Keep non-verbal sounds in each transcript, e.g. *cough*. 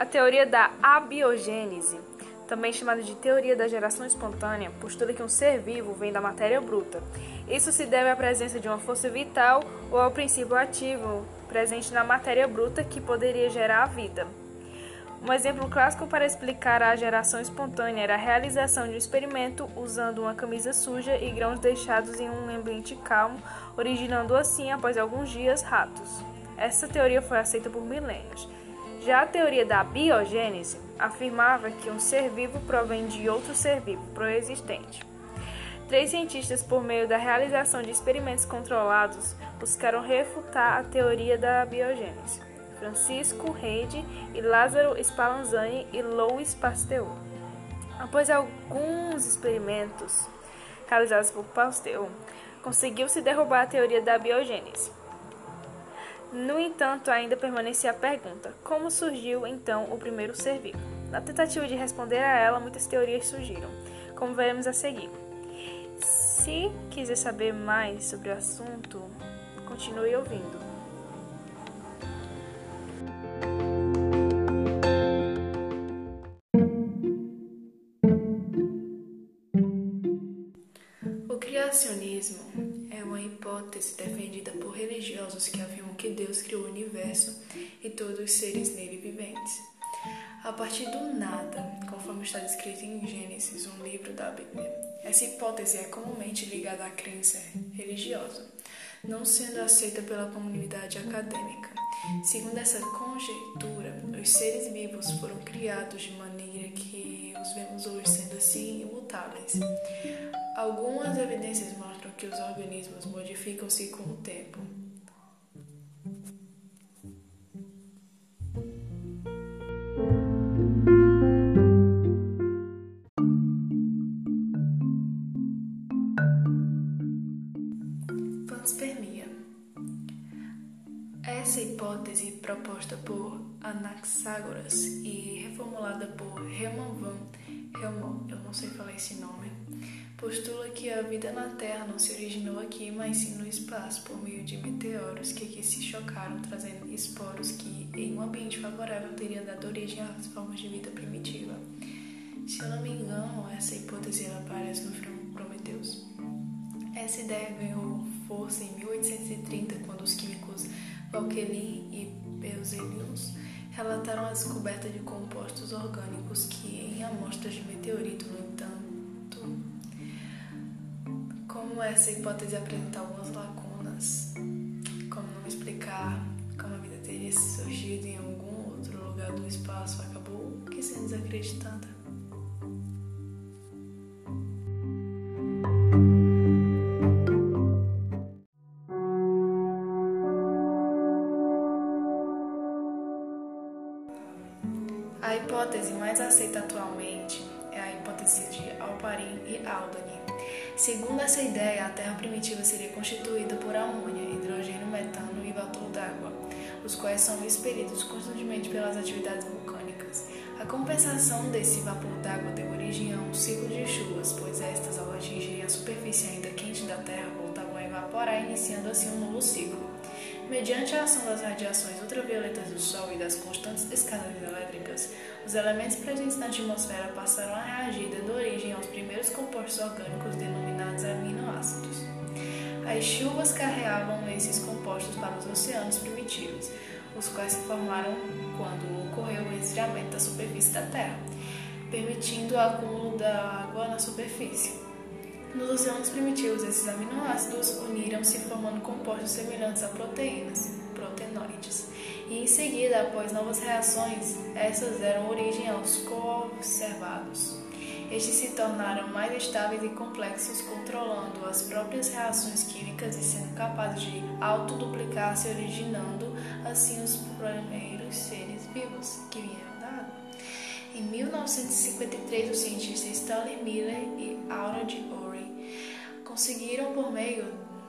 A teoria da abiogênese, também chamada de teoria da geração espontânea, postula que um ser vivo vem da matéria bruta. Isso se deve à presença de uma força vital ou ao princípio ativo presente na matéria bruta que poderia gerar a vida. Um exemplo clássico para explicar a geração espontânea era a realização de um experimento usando uma camisa suja e grãos deixados em um ambiente calmo, originando assim, após alguns dias, ratos. Essa teoria foi aceita por milênios. Já a teoria da biogênese afirmava que um ser vivo provém de outro ser vivo pré-existente. Três cientistas, por meio da realização de experimentos controlados, buscaram refutar a teoria da biogênese. Francisco Rede e Lázaro Spallanzani e Louis Pasteur. Após alguns experimentos realizados por Pasteur, conseguiu-se derrubar a teoria da biogênese. No entanto, ainda permanecia a pergunta: como surgiu então o primeiro ser vivo? Na tentativa de responder a ela, muitas teorias surgiram, como veremos a seguir. Se quiser saber mais sobre o assunto, continue ouvindo. criacionismo é uma hipótese defendida por religiosos que afirmam que Deus criou o universo e todos os seres nele viventes. A partir do nada, conforme está descrito em Gênesis, um livro da Bíblia. Essa hipótese é comumente ligada à crença religiosa, não sendo aceita pela comunidade acadêmica. Segundo essa conjectura, os seres vivos foram criados de maneira que os vemos hoje sendo assim imutáveis. Algumas evidências mostram que os organismos modificam-se com o tempo. Essa hipótese proposta por Anaxágoras e reformulada por Hermann van eu não sei falar esse nome, postula que a vida na Terra não se originou aqui, mas sim no espaço, por meio de meteoros que aqui se chocaram, trazendo esporos que, em um ambiente favorável, teriam dado origem às formas de vida primitiva. Se eu não me engano, essa hipótese aparece no filme Prometheus. Essa ideia ganhou força em 1830, quando os químicos Valquelin e Berzelius relataram a descoberta de compostos orgânicos que, em amostras de meteorito, no entanto, como essa hipótese apresenta algumas lacunas, como não explicar como a vida teria surgido em algum outro lugar do espaço, acabou que sendo desacreditada. A hipótese mais aceita atualmente é a hipótese de Alparin e Aldani. Segundo essa ideia, a Terra primitiva seria constituída por amônia, hidrogênio, metano e vapor d'água, os quais são expelidos constantemente pelas atividades vulcânicas. A compensação desse vapor d'água deu origem a um ciclo de chuvas, pois estas, ao atingirem a superfície ainda quente da Terra, voltavam a evaporar, iniciando assim um novo ciclo. Mediante a ação das radiações ultravioletas do Sol e das constantes descargas elétricas, os elementos presentes na atmosfera passaram a reagir, dando origem aos primeiros compostos orgânicos denominados aminoácidos. As chuvas carreavam esses compostos para os oceanos primitivos, os quais se formaram quando ocorreu o resfriamento da superfície da Terra, permitindo o acúmulo da água na superfície. Nos oceanos primitivos, esses aminoácidos uniram-se formando compostos semelhantes a proteínas, proteinoides, e em seguida, após novas reações, essas deram origem aos conservados. Estes se tornaram mais estáveis e complexos, controlando as próprias reações químicas e sendo capazes de autoduplicar-se, originando assim os primeiros seres vivos que vieram da água. Em 1953, os cientistas Stanley Miller e Aura de conseguiram, por meio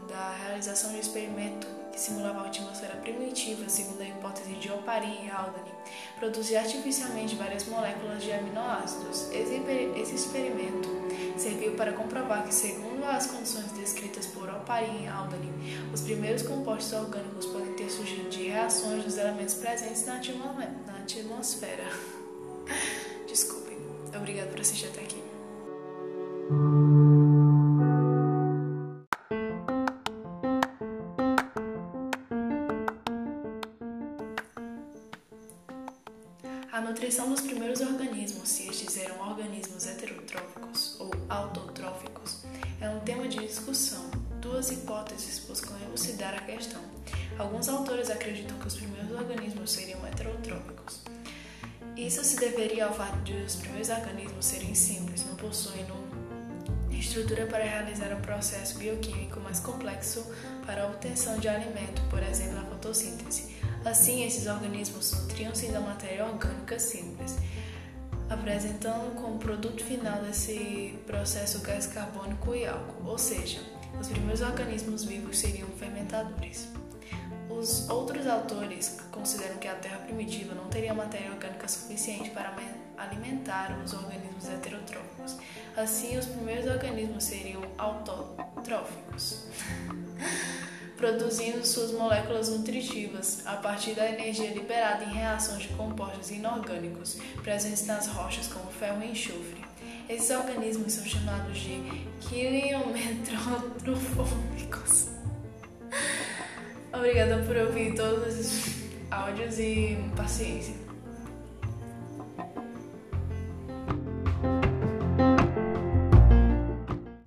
da realização de um experimento que simulava a atmosfera primitiva, segundo a hipótese de Oparin e Haldane, produzir artificialmente várias moléculas de aminoácidos. Esse experimento serviu para comprovar que, segundo as condições descritas por Oparin e Haldane, os primeiros compostos orgânicos podem ter surgido de reações dos elementos presentes na atmosfera. *laughs* Desculpem. Obrigado por assistir até aqui. A nutrição dos primeiros organismos, se estes eram organismos heterotróficos ou autotróficos, é um tema de discussão. Duas hipóteses buscam elucidar a questão. Alguns autores acreditam que os primeiros organismos seriam heterotróficos. Isso se deveria ao fato de os primeiros organismos serem simples, não possuindo estrutura para realizar um processo bioquímico mais complexo para a obtenção de alimento, por exemplo, a fotossíntese. Assim, esses organismos nutriam-se da matéria orgânica simples, apresentando como produto final desse processo gás carbônico e álcool, ou seja, os primeiros organismos vivos seriam fermentadores. Os outros autores consideram que a Terra primitiva não teria matéria orgânica suficiente para alimentar os organismos heterotróficos. Assim, os primeiros organismos seriam autotróficos. *laughs* produzindo suas moléculas nutritivas a partir da energia liberada em reações de compostos inorgânicos presentes nas rochas, como ferro e enxofre. Esses organismos são chamados de quiliometrotrofômicos. Obrigada por ouvir todos os áudios e paciência.